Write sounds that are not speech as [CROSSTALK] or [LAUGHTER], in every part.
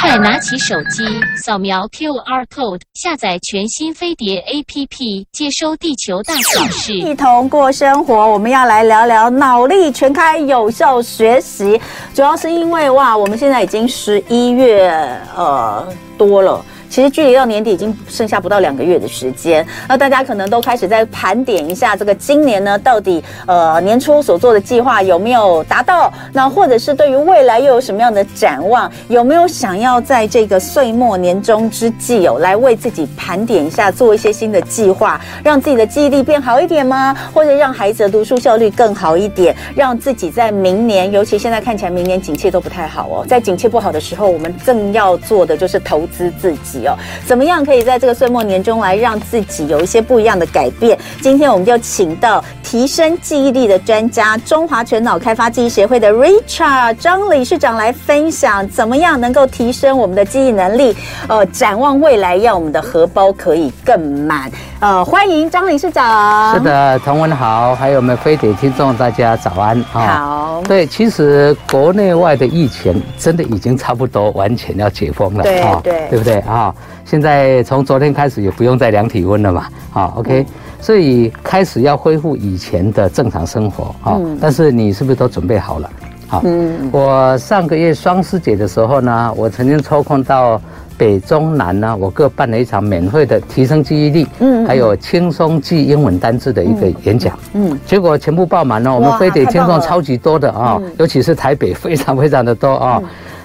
快拿起手机，扫描 QR code，下载全新飞碟 APP，接收地球大小事，一同过生活。我们要来聊聊脑力全开有效学习，主要是因为哇，我们现在已经十一月呃多了。其实距离到年底已经剩下不到两个月的时间，那大家可能都开始在盘点一下这个今年呢，到底呃年初所做的计划有没有达到？那或者是对于未来又有什么样的展望？有没有想要在这个岁末年终之际哦，来为自己盘点一下，做一些新的计划，让自己的记忆力变好一点吗？或者让孩子的读书效率更好一点？让自己在明年，尤其现在看起来明年景气都不太好哦，在景气不好的时候，我们正要做的就是投资自己。怎么样可以在这个岁末年终来让自己有一些不一样的改变？今天我们就请到提升记忆力的专家，中华全脑开发记忆协会的 Richard 张理事长来分享，怎么样能够提升我们的记忆能力？呃，展望未来，让我们的荷包可以更满。呃，欢迎张理事长。是的，同文好，还有我们飞碟听众，大家早安。好。对，其实国内外的疫情真的已经差不多完全要解封了。对对，对不对啊？现在从昨天开始也不用再量体温了嘛，好，OK，嗯，所以开始要恢复以前的正常生活啊。但是你是不是都准备好了？好，嗯，我上个月双十节的时候呢，我曾经抽空到北中南呢，我各办了一场免费的提升记忆力，嗯，还有轻松记英文单字的一个演讲，嗯，结果全部爆满了，我们非得听众超级多的啊，尤其是台北非常非常的多啊。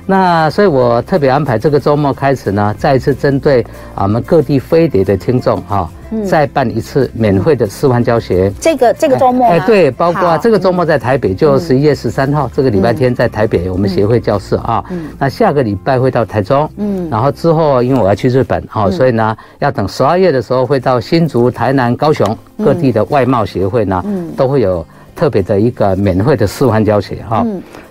那所以，我特别安排这个周末开始呢，再一次针对我们各地飞碟的听众哈，再办一次免费的示范教学。这个这个周末，哎，对，包括这个周末在台北，就十一月十三号这个礼拜天在台北我们协会教室啊。那下个礼拜会到台中，嗯，然后之后因为我要去日本哈，所以呢要等十二月的时候会到新竹、台南、高雄各地的外贸协会呢，都会有。特别的一个免费的示范教学哈，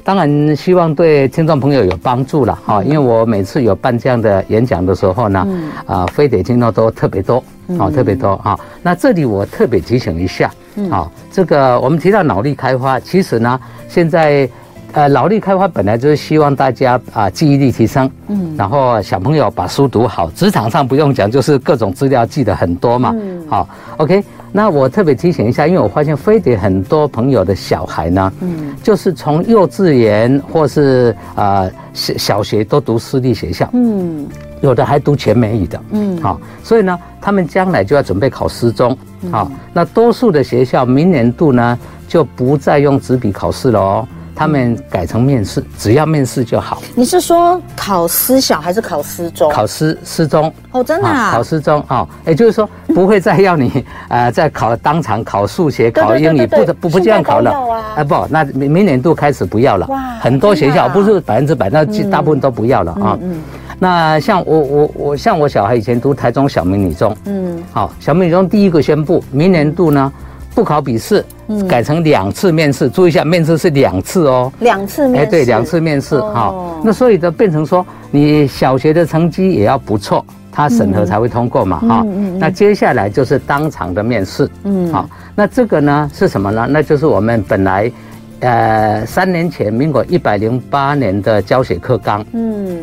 当然希望对听众朋友有帮助了哈，因为我每次有办这样的演讲的时候呢，啊，非得听众都特别多，啊，特别多啊。那这里我特别提醒一下，啊，这个我们提到脑力开发，其实呢，现在。呃，脑力开发本来就是希望大家啊记忆力提升，嗯，然后小朋友把书读好，职场上不用讲，就是各种资料记得很多嘛，嗯，好，OK。那我特别提醒一下，因为我发现飞碟很多朋友的小孩呢，嗯，就是从幼稚园或是啊小小学都读私立学校，嗯，有的还读全美语的，嗯，好，所以呢，他们将来就要准备考师中，好，那多数的学校明年度呢就不再用纸笔考试了哦。他们改成面试，只要面试就好。你是说考私小还是考私中？考私私中哦，真的啊？考私中哦，也就是说不会再要你 [LAUGHS] 呃再考当场考数学、考英语，不不不这样考了啊？不，那明明年度开始不要了。哇，很多学校不是百分之百，那大部分都不要了啊。嗯，那像我我我像我小孩以前读台中小明女中，嗯，好，小明女中第一个宣布明年度呢。不考笔试，改成两次面试。注意一下，面试是两次哦，两次面试。哎，对，两次面试哈。那所以就变成说，你小学的成绩也要不错，他审核才会通过嘛哈。那接下来就是当场的面试。嗯，好，那这个呢是什么呢？那就是我们本来，呃，三年前民国一百零八年的教学课纲。嗯，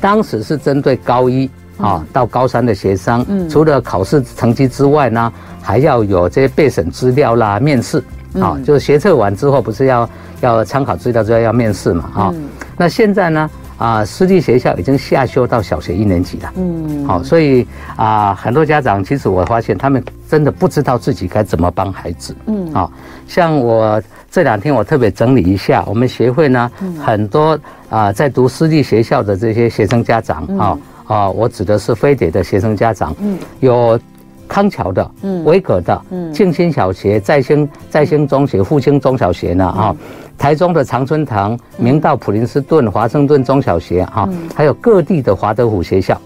当时是针对高一。啊，到高三的学生，除了考试成绩之外呢，还要有这些备审资料啦、面试。啊，就是学测完之后，不是要要参考资料之后要面试嘛？啊，那现在呢，啊，私立学校已经下修到小学一年级了。嗯，好，所以啊，很多家长其实我发现他们真的不知道自己该怎么帮孩子。嗯，啊，像我这两天我特别整理一下，我们协会呢，很多啊在读私立学校的这些学生家长啊。啊，我指的是非典的学生家长，嗯，有康桥的，嗯，维格的，嗯，静心小学、在兴在兴中学、复兴中小学呢，啊，台中的常春藤、明道普林斯顿、华盛顿中小学，哈，还有各地的华德福学校，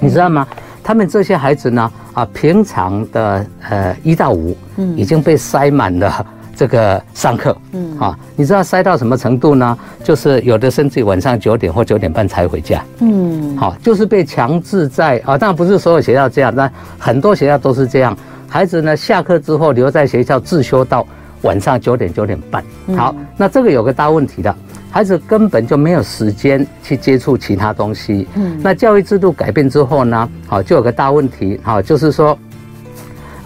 你知道吗？他们这些孩子呢，啊，平常的呃一到五，嗯，已经被塞满了。这个上课，嗯，啊，你知道塞到什么程度呢？就是有的甚至晚上九点或九点半才回家，嗯，好，就是被强制在啊，当然不是所有学校这样，但很多学校都是这样。孩子呢，下课之后留在学校自修到晚上九点九点半。好，那这个有个大问题的，孩子根本就没有时间去接触其他东西。嗯，那教育制度改变之后呢，好，就有个大问题，好，就是说，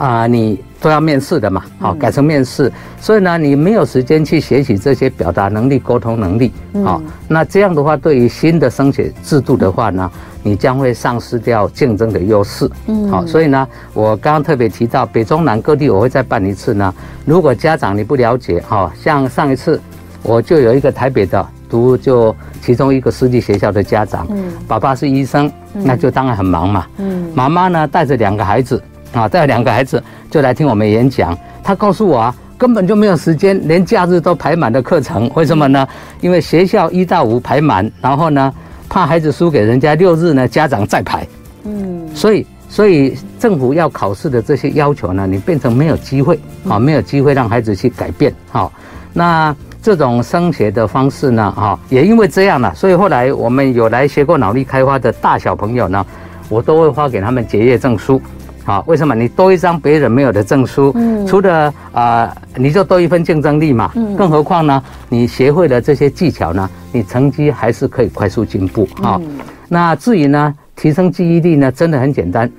啊，你都要面试的嘛，好，改成面试，所以呢，你没有时间去学习这些表达能力、沟通能力，好，那这样的话，对于新的升学制度的话呢，你将会丧失掉竞争的优势。嗯，好，所以呢，我刚刚特别提到北中南各地，我会再办一次呢。如果家长你不了解，哈，像上一次。我就有一个台北的读就其中一个私立学校的家长，嗯，爸爸是医生，那就当然很忙嘛，嗯，妈妈呢带着两个孩子，啊，带着两个孩子就来听我们演讲。他告诉我啊，根本就没有时间，连假日都排满的课程，为什么呢？因为学校一到五排满，然后呢，怕孩子输给人家，六日呢家长再排，嗯，所以所以政府要考试的这些要求呢，你变成没有机会，啊，没有机会让孩子去改变，好，那。这种升学的方式呢，哈，也因为这样了，所以后来我们有来学过脑力开发的大小朋友呢，我都会发给他们结业证书，好，为什么？你多一张别人没有的证书，嗯，除了啊、呃，你就多一份竞争力嘛，嗯，更何况呢，你学会了这些技巧呢，你成绩还是可以快速进步，啊，那至于呢，提升记忆力呢，真的很简单，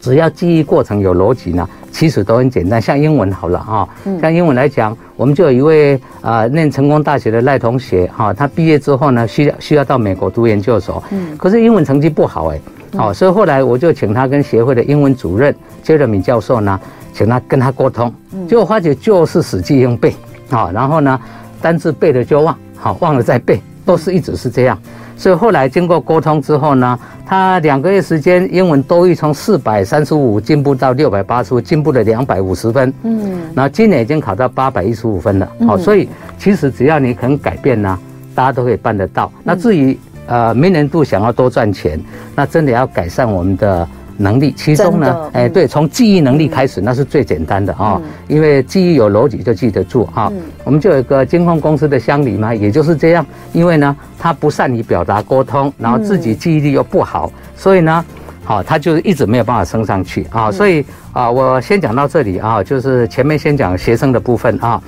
只要记忆过程有逻辑呢。其实都很简单，像英文好了哈，像英文来讲，我们就有一位啊念成功大学的赖同学哈，他毕业之后呢，需要需要到美国读研究所，嗯，可是英文成绩不好哎，哦，所以后来我就请他跟协会的英文主任杰瑞米教授呢，请他跟他沟通，结果发觉就是死记硬背，啊，然后呢，单字背了就忘，好，忘了再背，都是一直是这样。所以后来经过沟通之后呢，他两个月时间，英文多益从四百三十五进步到六百八十五，进步了两百五十分。嗯，然后今年已经考到八百一十五分了。好，所以其实只要你肯改变呢，大家都可以办得到。那至于呃明年度想要多赚钱，那真的要改善我们的。能力，其中呢，哎，对，从记忆能力开始，那是最简单的啊，因为记忆有逻辑就记得住哈。我们就有一个监控公司的乡里嘛，也就是这样，因为呢，他不善于表达沟通，然后自己记忆力又不好，所以呢，好，他就一直没有办法升上去啊。所以啊，我先讲到这里啊，就是前面先讲学生的部分啊。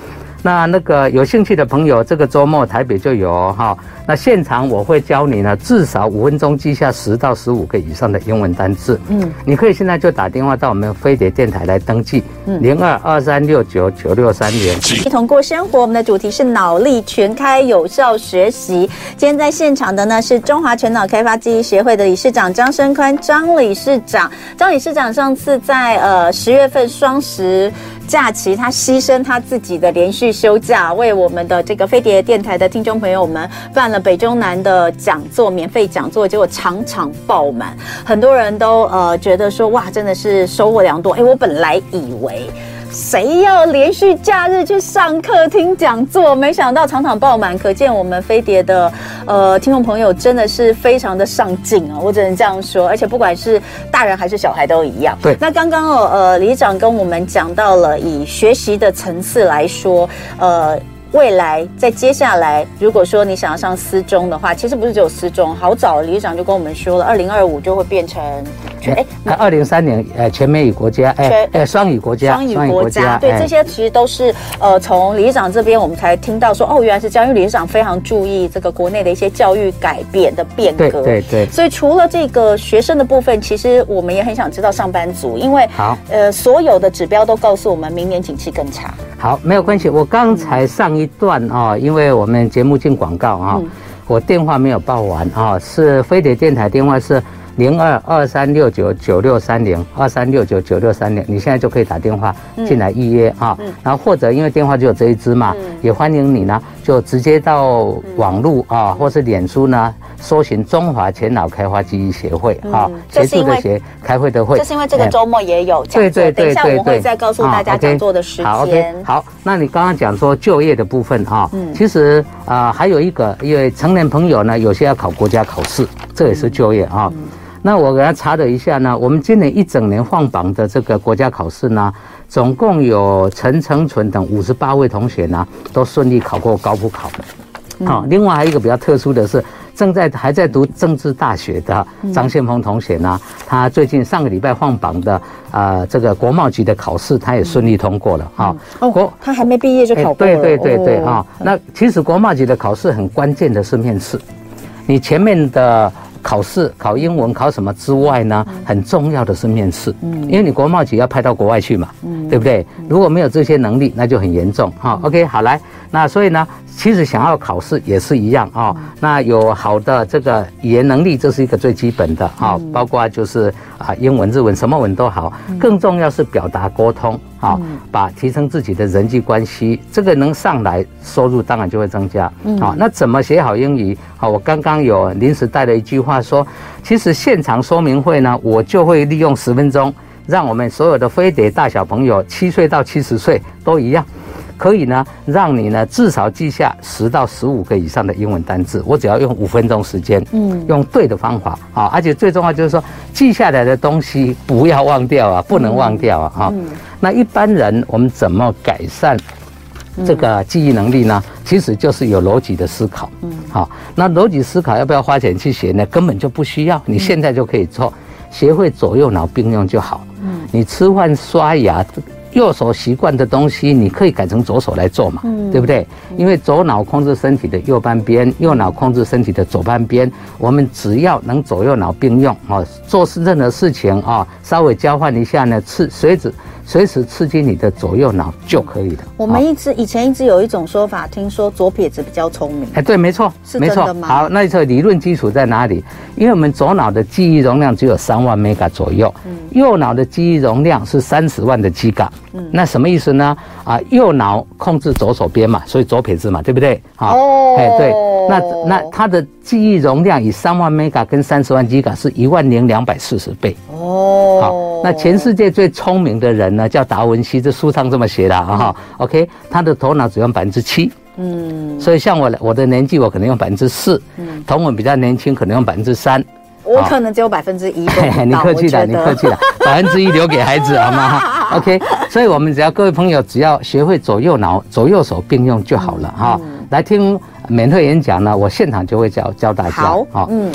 那那个有兴趣的朋友，这个周末台北就有哈。那现场我会教你呢，至少五分钟记下十到十五个以上的英文单字。嗯，你可以现在就打电话到我们飞碟电台来登记。嗯，零二二三六九九六三零。一同过生活，我们的主题是脑力全开，有效学习。今天在现场的呢是中华全脑开发记忆协会的理事长张生宽张理事长。张理事长上次在呃十月份双十假期，他牺牲他自己的连续休假，为我们的这个飞碟电台的听众朋友们办了北中南的讲座，免费讲座，结果场场爆满，很多人都呃觉得说哇，真的是收获良多。哎，我本来以为谁要连续假日去上课听讲座，没想到场场爆满，可见我们飞碟的呃听众朋友真的是非常的上进啊，我只能这样说。而且不管是大人还是小孩都一样。对，那刚刚哦呃理事长跟我们讲到了以学习的层次来说，呃。未来在接下来，如果说你想要上私中的话，其实不是只有私中，好早理事长就跟我们说了，二零二五就会变成全哎，二零三年呃全美语国家哎哎双语国家，双语国家，对这些其实都是呃从理事长这边我们才听到说哦，原来是这样，因为理事长非常注意这个国内的一些教育改变的变革，对对对，所以除了这个学生的部分，其实我们也很想知道上班族，因为好。呃所有的指标都告诉我们明年景气更差。好，没有关系，我刚才上一段啊、哦，因为我们节目进广告啊，我电话没有报完啊，是飞碟电台电话是零二二三六九九六三零二三六九九六三零，你现在就可以打电话进来预约啊，然后或者因为电话就有这一支嘛，也欢迎你呢，就直接到网络啊，或是脸书呢。搜寻中华前脑开发记忆协会啊，协助的协，开会的会。就是因为这个周末也有讲座，对对对，等一下我会再告诉大家讲座的时间。好那你刚刚讲说就业的部分啊，嗯，其实啊还有一个，因为成年朋友呢，有些要考国家考试，这也是就业啊。那我给他查了一下呢，我们今年一整年放榜的这个国家考试呢，总共有陈成纯等五十八位同学呢，都顺利考过高普考的。好，另外还有一个比较特殊的是。正在还在读政治大学的张宪峰同学呢，他最近上个礼拜放榜的啊、呃，这个国贸级的考试，他也顺利通过了哈。哦，他还没毕业就考过了。对对对对啊，那其实国贸级的考试很关键的是面试，你前面的。考试考英文考什么之外呢？很重要的是面试，嗯，因为你国贸局要派到国外去嘛，嗯，对不对？如果没有这些能力，那就很严重哈。OK，好来，那所以呢，其实想要考试也是一样啊。那有好的这个语言能力，这是一个最基本的啊，包括就是啊英文、日文什么文都好，更重要是表达沟通。好，把提升自己的人际关系，这个能上来，收入当然就会增加。好，那怎么写好英语？好，我刚刚有临时带了一句话说，其实现场说明会呢，我就会利用十分钟，让我们所有的飞碟大小朋友，七岁到七十岁都一样。可以呢，让你呢至少记下十到十五个以上的英文单字。我只要用五分钟时间，嗯，用对的方法啊，而且最重要就是说，记下来的东西不要忘掉啊，不能忘掉啊，哈。那一般人我们怎么改善这个记忆能力呢？其实就是有逻辑的思考，嗯，好。那逻辑思考要不要花钱去学呢？根本就不需要，你现在就可以做，学会左右脑并用就好。嗯，你吃饭刷牙。右手习惯的东西，你可以改成左手来做嘛，嗯、对不对？因为左脑控制身体的右半边，右脑控制身体的左半边。我们只要能左右脑并用啊，做事任何事情啊，稍微交换一下呢，是随时。随时刺激你的左右脑就可以了。我们一直以前一直有一种说法，听说左撇子比较聪明。哎，对，没错，是真的吗？好，那这个理论基础在哪里？因为我们左脑的记忆容量只有三万 mega 左右，嗯，右脑的记忆容量是三十万的 Giga。嗯，那什么意思呢？啊，右脑控制左手边嘛，所以左撇子嘛，对不对？好，哦，哎，对，那那它的记忆容量以三万 mega 跟三十万 Giga 是一万零两百四十倍。哦，好，那全世界最聪明的人呢，叫达文西，这书上这么写的啊。OK，他的头脑只用百分之七，嗯，所以像我我的年纪，我可能用百分之四，嗯，同我比较年轻，可能用百分之三，我可能只有百分之一。[LAUGHS] 你客气了，你客气了，百分之一留给孩子好吗？OK，[LAUGHS] 所以我们只要各位朋友只要学会左右脑、左右手并用就好了哈。来听免费演讲呢，我现场就会教教大家。好，嗯。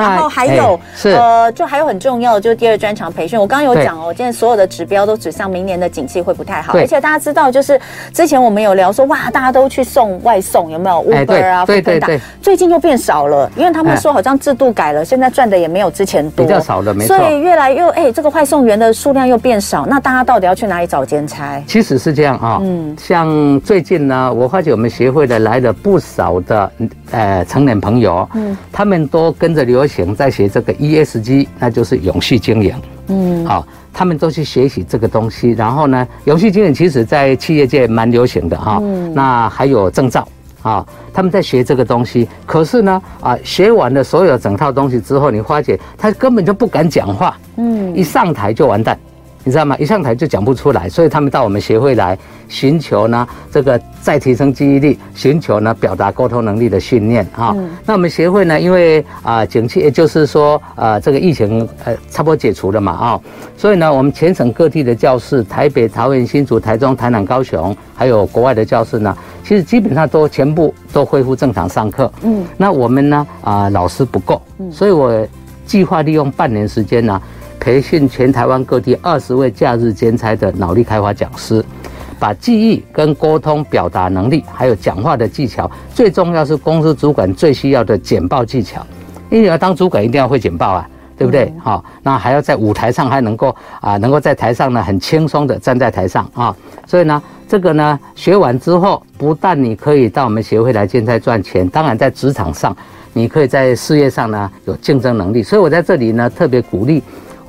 然后还有，呃，就还有很重要的，就是第二专场培训。我刚刚有讲哦，现在所有的指标都指向明年的景气会不太好，而且大家知道，就是之前我们有聊说，哇，大家都去送外送，有没有？Uber 啊、对对对，最近又变少了，因为他们说好像制度改了，现在赚的也没有之前多，比较少了，没错。所以越来越哎，这个外送员的数量又变少，那大家到底要去哪里找兼差？其实是这样啊，嗯，像最近呢，我发觉我们协会的来了不少的呃成年朋友，嗯，他们都跟着流行在学这个。ESG，那就是永续经营。嗯，好，他们都去学习这个东西。然后呢，永续经营其实在企业界蛮流行的哈。嗯，那还有证照啊，他们在学这个东西。可是呢，啊，学完了所有整套东西之后，你发觉他根本就不敢讲话。嗯，一上台就完蛋。你知道吗？一上台就讲不出来，所以他们到我们协会来寻求呢，这个再提升记忆力，寻求呢表达沟通能力的训练啊。嗯、那我们协会呢，因为啊、呃，景气也就是说呃，这个疫情呃差不多解除了嘛啊，所以呢，我们全省各地的教室，台北、桃园、新竹、台中、台南、高雄，还有国外的教室呢，其实基本上都全部都恢复正常上课。嗯，那我们呢啊、呃，老师不够，所以我计划利用半年时间呢。培训全台湾各地二十位假日兼差的脑力开发讲师，把记忆跟沟通表达能力，还有讲话的技巧，最重要是公司主管最需要的简报技巧。因为你要当主管，一定要会简报啊，对不对？好，那还要在舞台上还能够啊，能够在台上呢很轻松的站在台上啊。所以呢，这个呢学完之后，不但你可以到我们协会来兼差赚钱，当然在职场上，你可以在事业上呢有竞争能力。所以我在这里呢特别鼓励。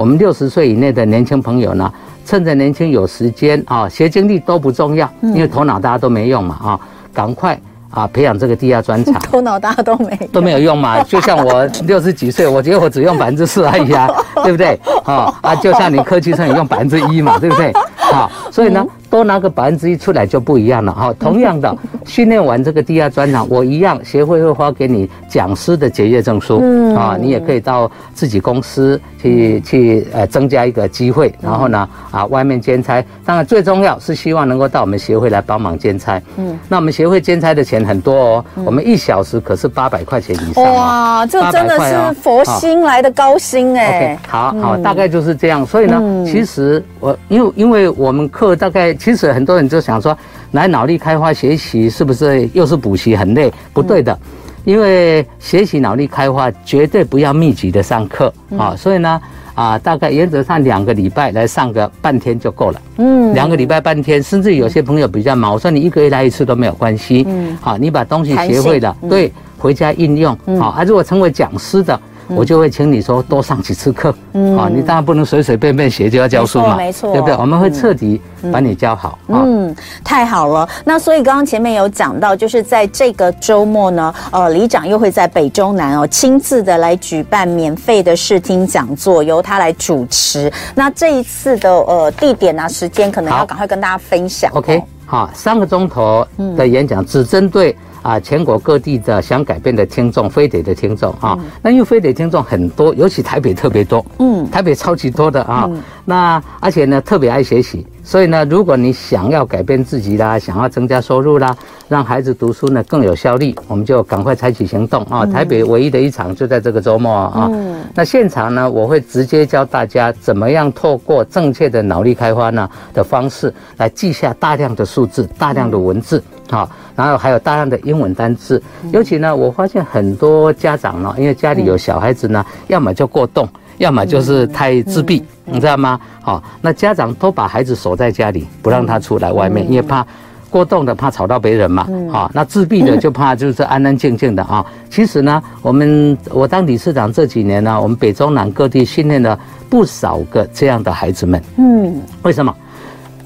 我们六十岁以内的年轻朋友呢，趁着年轻有时间啊，学经历都不重要，因为头脑大家都没用嘛啊，赶快啊培养这个第二专长。[LAUGHS] 头脑大家都没都没有用嘛，[LAUGHS] 就像我六十几岁，我觉得我只用百分之四而已啊，[LAUGHS] 对不对？啊啊，就像你科技上也用百分之一嘛，对不对？啊，所以呢。多拿个百分之一出来就不一样了。哈。同样的，[LAUGHS] 训练完这个第二专场，我一样协会会发给你讲师的结业证书，嗯。啊，你也可以到自己公司去去呃增加一个机会，然后呢啊外面兼差，当然最重要是希望能够到我们协会来帮忙兼差，嗯，那我们协会兼差的钱很多哦，我们一小时可是八百块钱以上，哇，这真的是佛心来的高薪哎，OK，好好，大概就是这样，所以呢，其实我因为因为我们课大概。其实很多人就想说，来脑力开发学习是不是又是补习很累？不对的，因为学习脑力开发绝对不要密集的上课啊，所以呢啊，大概原则上两个礼拜来上个半天就够了。嗯，两个礼拜半天，甚至有些朋友比较忙，我说你一个月来一次都没有关系。嗯，好，你把东西学会了，对，回家应用。好，啊，如果成为讲师的。我就会请你说多上几次课，嗯，啊，你当然不能随随便便学就要教书嘛，没错，对不对？我们会彻底把你教好，嗯，太好了。那所以刚刚前面有讲到，就是在这个周末呢，呃，里长又会在北中南哦亲自的来举办免费的视听讲座，由他来主持。那这一次的呃地点啊时间，可能要赶快跟大家分享。OK，好，三个钟头的演讲只针对。啊，全国各地的想改变的听众，非得的听众啊，那因为非得听众很多，尤其台北特别多，嗯，台北超级多的啊，那而且呢特别爱学习，所以呢，如果你想要改变自己啦，想要增加收入啦，让孩子读书呢更有效率，我们就赶快采取行动啊！台北唯一的一场就在这个周末啊，那现场呢，我会直接教大家怎么样透过正确的脑力开发呢的方式来记下大量的数字、大量的文字，好。然后还有大量的英文单字，尤其呢，我发现很多家长呢，因为家里有小孩子呢，要么就过动，要么就是太自闭，你知道吗？好，那家长都把孩子锁在家里，不让他出来外面，因为怕过动的怕吵到别人嘛，好，那自闭的就怕就是安安静静的啊。其实呢，我们我当理事长这几年呢，我们北中南各地训练了不少个这样的孩子们，嗯，为什么？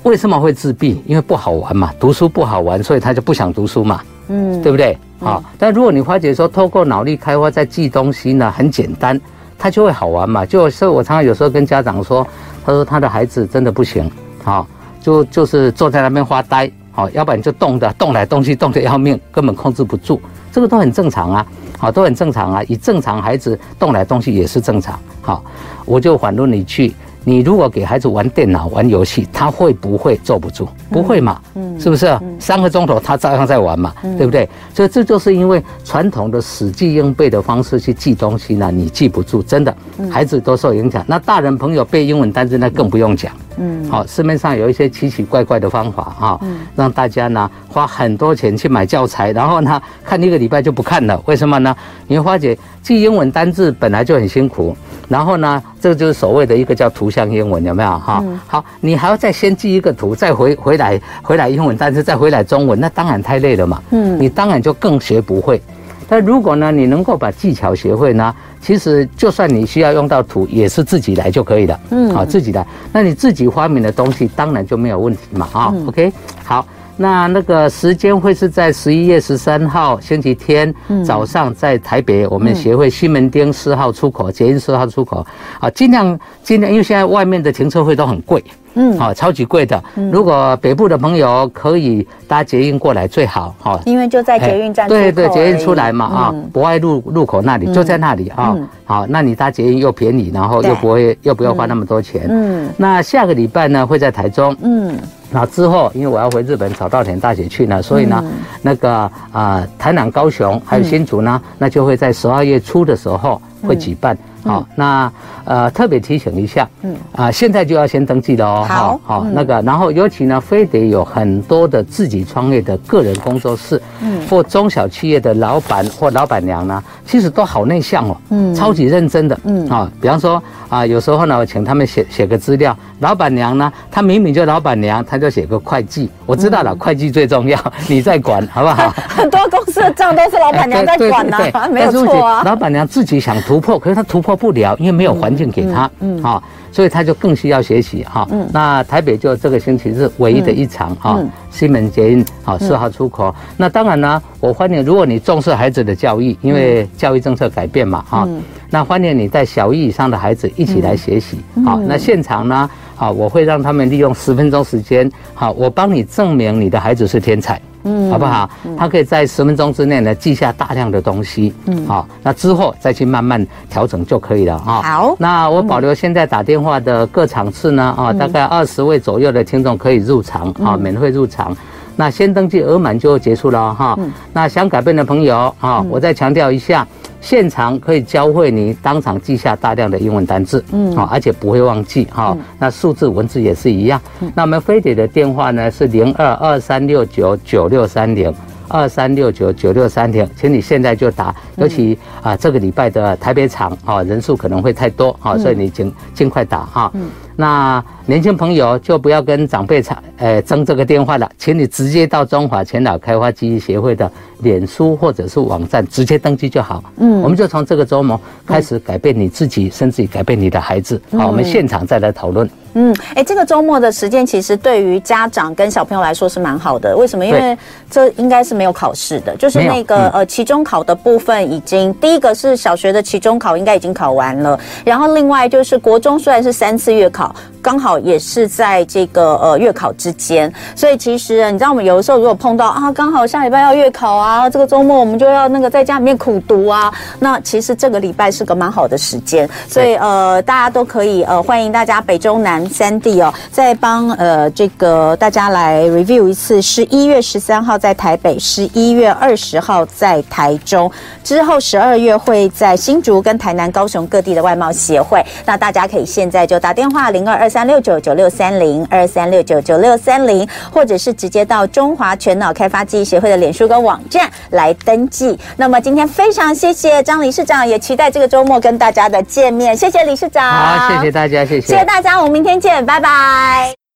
为什么会自闭？因为不好玩嘛，读书不好玩，所以他就不想读书嘛，嗯，对不对？好，但如果你发觉说，透过脑力开发在记东西呢，很简单，他就会好玩嘛。就是我常常有时候跟家长说，他说他的孩子真的不行，好，就就是坐在那边发呆，好，要不然就动的动来动去，动得要命，根本控制不住，这个都很正常啊，好，都很正常啊。以正常孩子动来动去也是正常，好，我就反问你去。你如果给孩子玩电脑、玩游戏，他会不会坐不住？不会嘛？嗯，是不是？三个钟头他照样在玩嘛，对不对？所以这就是因为传统的死记硬背的方式去记东西呢，你记不住，真的，孩子都受影响。那大人朋友背英文单词那更不用讲。嗯，好，市面上有一些奇奇怪怪的方法啊，让大家呢花很多钱去买教材，然后呢看一个礼拜就不看了。为什么呢？你会发觉记英文单字本来就很辛苦。然后呢，这个就是所谓的一个叫图像英文，有没有哈？好，你还要再先记一个图，再回回来回来英文，但是再回来中文，那当然太累了嘛。嗯，你当然就更学不会。但如果呢，你能够把技巧学会呢，其实就算你需要用到图，也是自己来就可以了。嗯，好，自己来，那你自己发明的东西，当然就没有问题嘛。啊，OK，好。那那个时间会是在十一月十三号星期天早上，在台北我们协会西门町四号出口，捷运四号出口。啊，尽量尽量，因为现在外面的停车费都很贵，嗯，好，超级贵的。如果北部的朋友可以搭捷运过来最好，哈，因为就在捷运站，对对，捷运出来嘛，啊，博爱路路口那里就在那里啊，好，那你搭捷运又便宜，然后又不会又不要花那么多钱，嗯，那下个礼拜呢会在台中，嗯。那之后，因为我要回日本早稻田大学去呢，所以呢，那个啊、呃，台南、高雄还有新竹呢，那就会在十二月初的时候会举办。好，那呃特别提醒一下，嗯啊，现在就要先登记了哦。好，好，那个，然后尤其呢，非得有很多的自己创业的个人工作室，嗯，或中小企业的老板或老板娘呢，其实都好内向哦，嗯，超级认真的，嗯啊，比方说啊，有时候呢，我请他们写写个资料，老板娘呢，她明明就老板娘，她就写个会计，我知道了，会计最重要，[LAUGHS] 你在管好不好？[LAUGHS] 很多公司的账都是老板娘在管 [LAUGHS] 呐，没有错啊。老板娘自己想突破，可是她突破。不了，因为没有环境给他，嗯，好，所以他就更需要学习哈。嗯，那台北就这个星期日唯一的一场哈，西门捷运好四号出口。那当然呢，我欢迎如果你重视孩子的教育，因为教育政策改变嘛哈，那欢迎你带小一以上的孩子一起来学习。好，那现场呢，好，我会让他们利用十分钟时间，好，我帮你证明你的孩子是天才，嗯，好不好？他可以在十分钟之内呢记下大量的东西，嗯，好，那之后再去慢慢调整就可以了啊。好，那我保留现在打电话的各场次呢，啊，大概二十位左右的听众可以入场啊，免费入场。那先登记额满就结束了哈。那想改变的朋友啊，我再强调一下。现场可以教会你当场记下大量的英文单字，嗯，好，而且不会忘记哈。那数字文字也是一样。那我们飞碟的电话呢是零二二三六九九六三零二三六九九六三零，请你现在就打。尤其啊，这个礼拜的台北场啊，人数可能会太多啊，所以你尽尽快打哈。那年轻朋友就不要跟长辈吵，呃，争这个电话了，请你直接到中华全脑开发记忆协会的脸书或者是网站直接登记就好。嗯，我们就从这个周末开始改变你自己，甚至于改变你的孩子。好，我们现场再来讨论。嗯，哎，这个周末的时间其实对于家长跟小朋友来说是蛮好的。为什么？因为这应该是没有考试的，就是那个呃期中考的部分已经第一个是小学的期中考应该已经考完了，然后另外就是国中虽然是三次月考。刚好也是在这个呃月考之间，所以其实你知道我们有的时候如果碰到啊，刚好下礼拜要月考啊，这个周末我们就要那个在家里面苦读啊，那其实这个礼拜是个蛮好的时间，所以呃大家都可以呃欢迎大家北中南三地哦，再帮呃这个大家来 review 一次，十一月十三号在台北，十一月二十号在台中，之后十二月会在新竹跟台南、高雄各地的外贸协会，那大家可以现在就打电话零二二三六九九六三零二三六九九六三零，或者是直接到中华全脑开发记忆协会的脸书跟网站来登记。那么今天非常谢谢张理事长，也期待这个周末跟大家的见面。谢谢理事长，好，谢谢大家，谢谢，谢谢大家，我们明天见，拜拜。